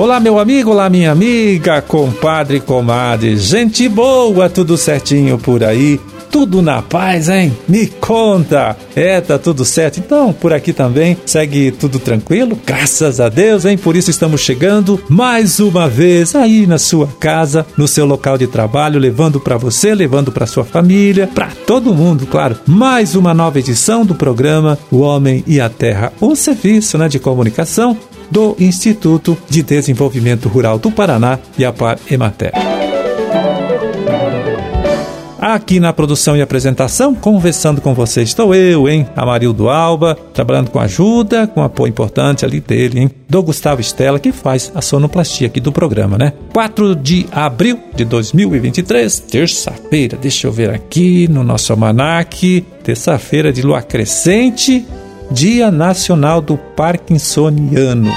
Olá, meu amigo, olá, minha amiga, compadre, comadre, gente boa, tudo certinho por aí? Tudo na paz, hein? Me conta! É, tá tudo certo. Então, por aqui também segue tudo tranquilo, graças a Deus, hein? Por isso estamos chegando mais uma vez aí na sua casa, no seu local de trabalho, levando para você, levando para sua família, para todo mundo, claro. Mais uma nova edição do programa O Homem e a Terra, um serviço né, de comunicação do Instituto de Desenvolvimento Rural do Paraná e a Par Emater. Aqui na produção e apresentação, conversando com você, estou eu, hein? Amarildo Alba, trabalhando com ajuda, com apoio importante ali dele, hein? Do Gustavo Estela, que faz a sonoplastia aqui do programa, né? 4 de abril de 2023, terça-feira, deixa eu ver aqui no nosso almanac, terça-feira de lua crescente, Dia Nacional do Parkinsoniano.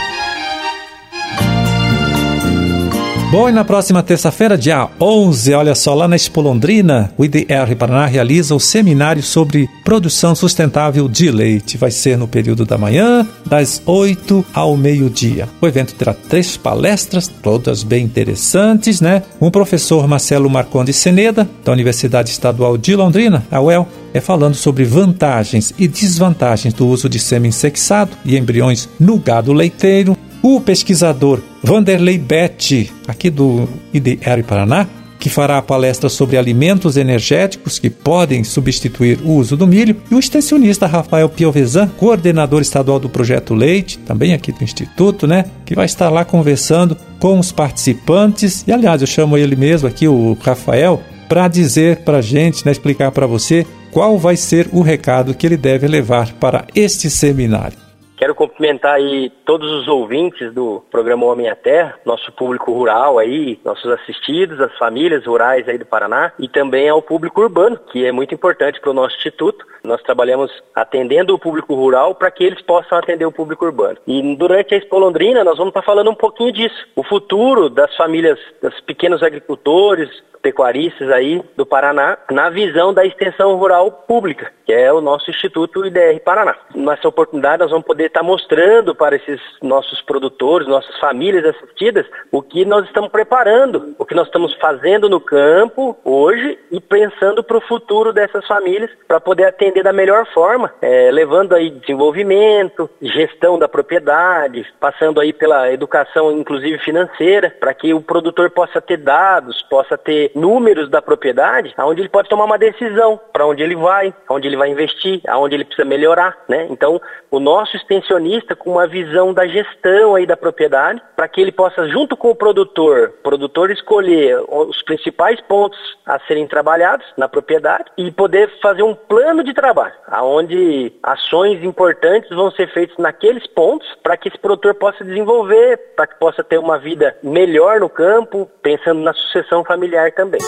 Bom, e na próxima terça-feira, dia 11, olha só, lá na Expo Londrina, o IDR Paraná realiza o seminário sobre produção sustentável de leite. Vai ser no período da manhã, das 8 ao meio-dia. O evento terá três palestras, todas bem interessantes, né? Um professor Marcelo Marconde Seneda, da Universidade Estadual de Londrina, a UEL, é falando sobre vantagens e desvantagens do uso de sêmen sexado e embriões no gado leiteiro. O pesquisador Vanderlei Betti, aqui do IDR Paraná, que fará a palestra sobre alimentos energéticos que podem substituir o uso do milho, e o extensionista Rafael Piovesan, coordenador estadual do Projeto Leite, também aqui do Instituto, né, que vai estar lá conversando com os participantes. E aliás, eu chamo ele mesmo aqui, o Rafael, para dizer para a gente, né, explicar para você qual vai ser o recado que ele deve levar para este seminário. Quero cumprimentar aí todos os ouvintes do programa Homem à Terra, nosso público rural aí, nossos assistidos, as famílias rurais aí do Paraná e também ao público urbano, que é muito importante para o nosso instituto. Nós trabalhamos atendendo o público rural para que eles possam atender o público urbano. E durante a Expo Londrina nós vamos estar falando um pouquinho disso, o futuro das famílias, dos pequenos agricultores, pecuaristas aí do Paraná na visão da extensão rural pública, que é o nosso Instituto IDR Paraná. Nessa oportunidade nós vamos poder estar mostrando para esses nossos produtores, nossas famílias assistidas, o que nós estamos preparando, o que nós estamos fazendo no campo hoje e pensando para o futuro dessas famílias para poder atender da melhor forma, é, levando aí desenvolvimento, gestão da propriedade, passando aí pela educação inclusive financeira, para que o produtor possa ter dados, possa ter números da propriedade, aonde ele pode tomar uma decisão para onde ele vai, aonde ele vai investir, aonde ele precisa melhorar, né? Então, o nosso extensionista com uma visão da gestão aí da propriedade, para que ele possa junto com o produtor, produtor escolher os principais pontos a serem trabalhados na propriedade e poder fazer um plano de trabalho, aonde ações importantes vão ser feitas naqueles pontos para que esse produtor possa desenvolver, para que possa ter uma vida melhor no campo, pensando na sucessão familiar também também.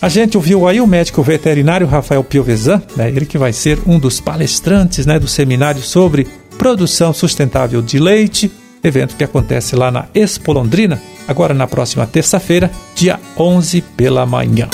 A gente ouviu aí o médico veterinário Rafael Piovesan, né, ele que vai ser um dos palestrantes né, do seminário sobre produção sustentável de leite, evento que acontece lá na Expo Londrina, agora na próxima terça-feira, dia 11 pela manhã.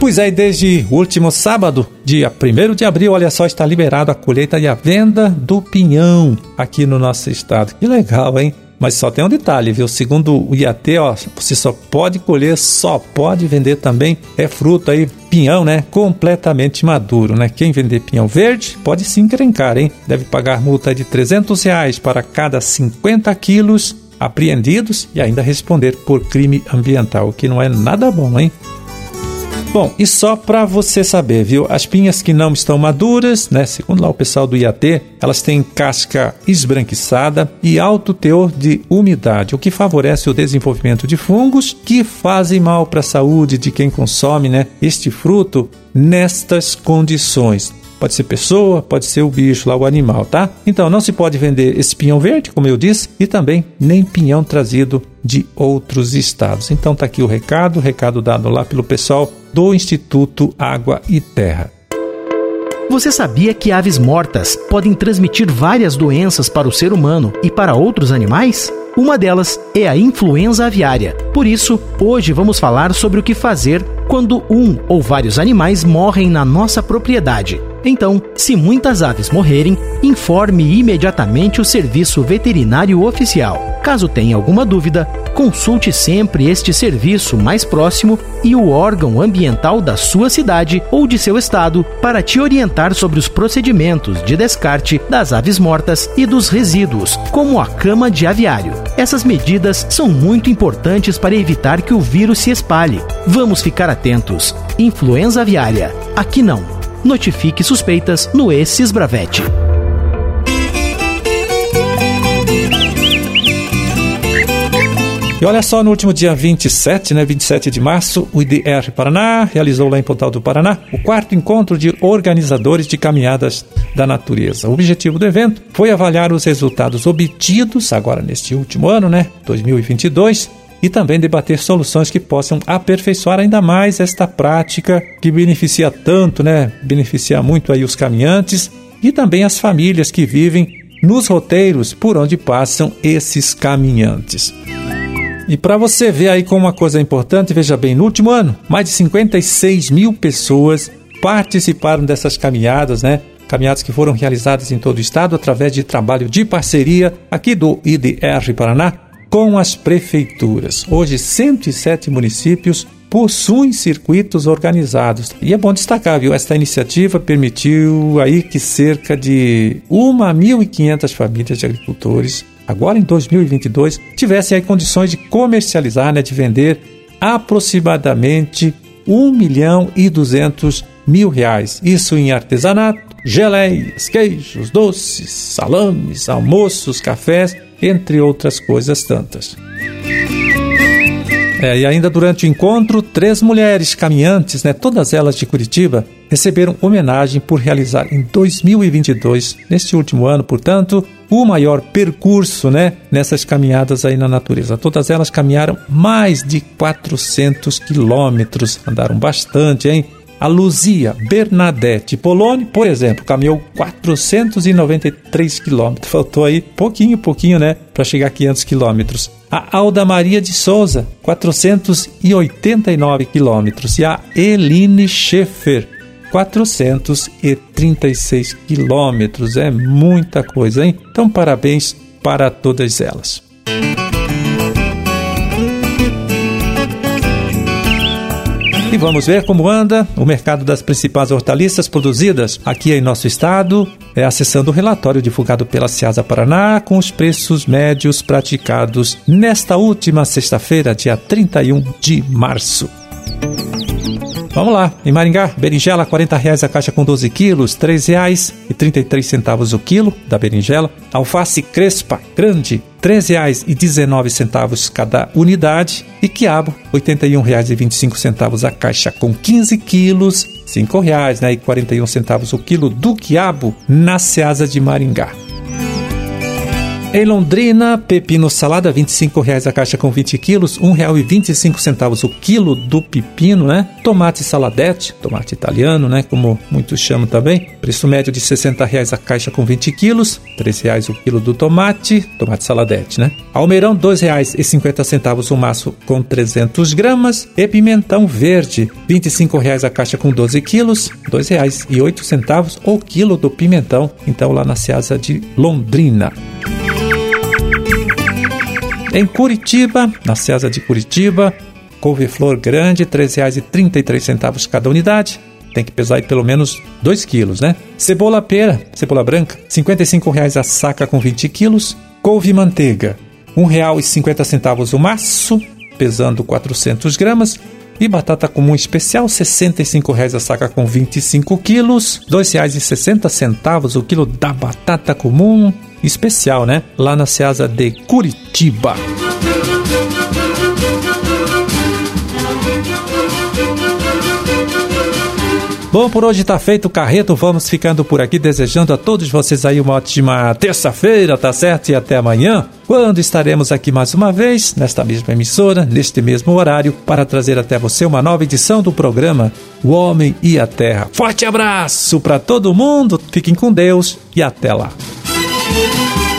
Pois é, desde o último sábado, dia 1 de abril, olha só, está liberado a colheita e a venda do pinhão aqui no nosso estado. Que legal, hein? Mas só tem um detalhe, viu? Segundo o IAT, ó, você só pode colher, só pode vender também é fruto aí, pinhão, né? Completamente maduro, né? Quem vender pinhão verde pode se encrencar, hein? Deve pagar multa de 300 reais para cada 50 quilos apreendidos e ainda responder por crime ambiental, o que não é nada bom, hein? Bom, e só para você saber, viu? As pinhas que não estão maduras, né? Segundo lá o pessoal do IAT, elas têm casca esbranquiçada e alto teor de umidade, o que favorece o desenvolvimento de fungos que fazem mal para a saúde de quem consome, né? Este fruto nestas condições. Pode ser pessoa, pode ser o bicho lá, o animal, tá? Então não se pode vender esse pinhão verde, como eu disse, e também nem pinhão trazido de outros estados. Então tá aqui o recado, recado dado lá pelo pessoal do Instituto Água e Terra. Você sabia que aves mortas podem transmitir várias doenças para o ser humano e para outros animais? Uma delas é a influenza aviária. Por isso, hoje vamos falar sobre o que fazer quando um ou vários animais morrem na nossa propriedade. Então, se muitas aves morrerem, informe imediatamente o serviço veterinário oficial. Caso tenha alguma dúvida, consulte sempre este serviço mais próximo e o órgão ambiental da sua cidade ou de seu estado para te orientar sobre os procedimentos de descarte das aves mortas e dos resíduos, como a cama de aviário. Essas medidas são muito importantes para evitar que o vírus se espalhe. Vamos ficar atentos. Influenza aviária. Aqui não. Notifique suspeitas no Esses Bravete. E olha só, no último dia 27, né, 27 de março, o IDR Paraná realizou lá em Pontal do Paraná o quarto encontro de organizadores de caminhadas da natureza. O objetivo do evento foi avaliar os resultados obtidos agora neste último ano, né, 2022, e também debater soluções que possam aperfeiçoar ainda mais esta prática que beneficia tanto, né, beneficia muito aí os caminhantes e também as famílias que vivem nos roteiros por onde passam esses caminhantes. E para você ver aí como uma coisa importante, veja bem, no último ano, mais de 56 mil pessoas participaram dessas caminhadas, né? Caminhadas que foram realizadas em todo o estado através de trabalho de parceria aqui do IDR Paraná com as prefeituras. Hoje, 107 municípios possuem circuitos organizados. E é bom destacar, viu? Esta iniciativa permitiu aí que cerca de 1.500 famílias de agricultores agora em 2022, tivessem aí condições de comercializar, né, de vender aproximadamente 1 milhão e 200 mil reais. Isso em artesanato, geleias, queijos, doces, salames, almoços, cafés, entre outras coisas tantas. É, e ainda durante o encontro, três mulheres caminhantes, né, todas elas de Curitiba, receberam homenagem por realizar em 2022, neste último ano, portanto, o maior percurso né, nessas caminhadas aí na natureza. Todas elas caminharam mais de 400 quilômetros, andaram bastante, hein? A Luzia Bernadette Poloni, por exemplo, caminhou 493 quilômetros. Faltou aí pouquinho, pouquinho, né, para chegar a 500 quilômetros. A Alda Maria de Souza, 489 quilômetros. E a Eline Schaefer, 436 quilômetros. É muita coisa, hein? Então, parabéns para todas elas. E vamos ver como anda o mercado das principais hortaliças produzidas aqui em nosso estado, é acessando o relatório divulgado pela Ciasa Paraná com os preços médios praticados nesta última sexta-feira, dia 31 de março. Vamos lá, em Maringá, berinjela R$ reais a caixa com 12 quilos, R$ reais e 33 centavos o quilo da berinjela. Alface crespa grande, R$ reais e 19 centavos cada unidade. E quiabo, R$ 81,25 a caixa com 15 quilos, R$ reais né, e 41 centavos o quilo do quiabo na Seasa de Maringá. Em Londrina, pepino salada, R$ 25,00 a caixa com 20 quilos, R$ 1,25 o quilo do pepino, né? Tomate saladete, tomate italiano, né? Como muitos chamam também. Preço médio de R$ 60,00 a caixa com 20 quilos, R$ 3,00 o quilo do tomate, tomate saladete, né? Almeirão, R$ 2,50 o maço com 300 gramas. E pimentão verde, R$ 25,00 a caixa com 12 quilos, R$ 2,08 o quilo do pimentão. Então, lá na Seasa de Londrina. Em Curitiba, na César de Curitiba, couve-flor grande, R$ 3,33 cada unidade. Tem que pesar aí pelo menos 2 quilos, né? Cebola pera, cebola branca, R$ 55,00 a saca com 20 quilos. Couve-manteiga, R$ 1,50 o maço, pesando 400 gramas. E batata comum especial, R$ 65,00 a saca com 25 quilos. R$ 2,60 o quilo da batata comum especial, né? Lá na Ceasa de Curitiba. Bom, por hoje está feito o carreto. Vamos ficando por aqui, desejando a todos vocês aí uma ótima terça-feira, tá certo? E até amanhã, quando estaremos aqui mais uma vez, nesta mesma emissora, neste mesmo horário, para trazer até você uma nova edição do programa O Homem e a Terra. Forte abraço para todo mundo, fiquem com Deus e até lá. Thank you.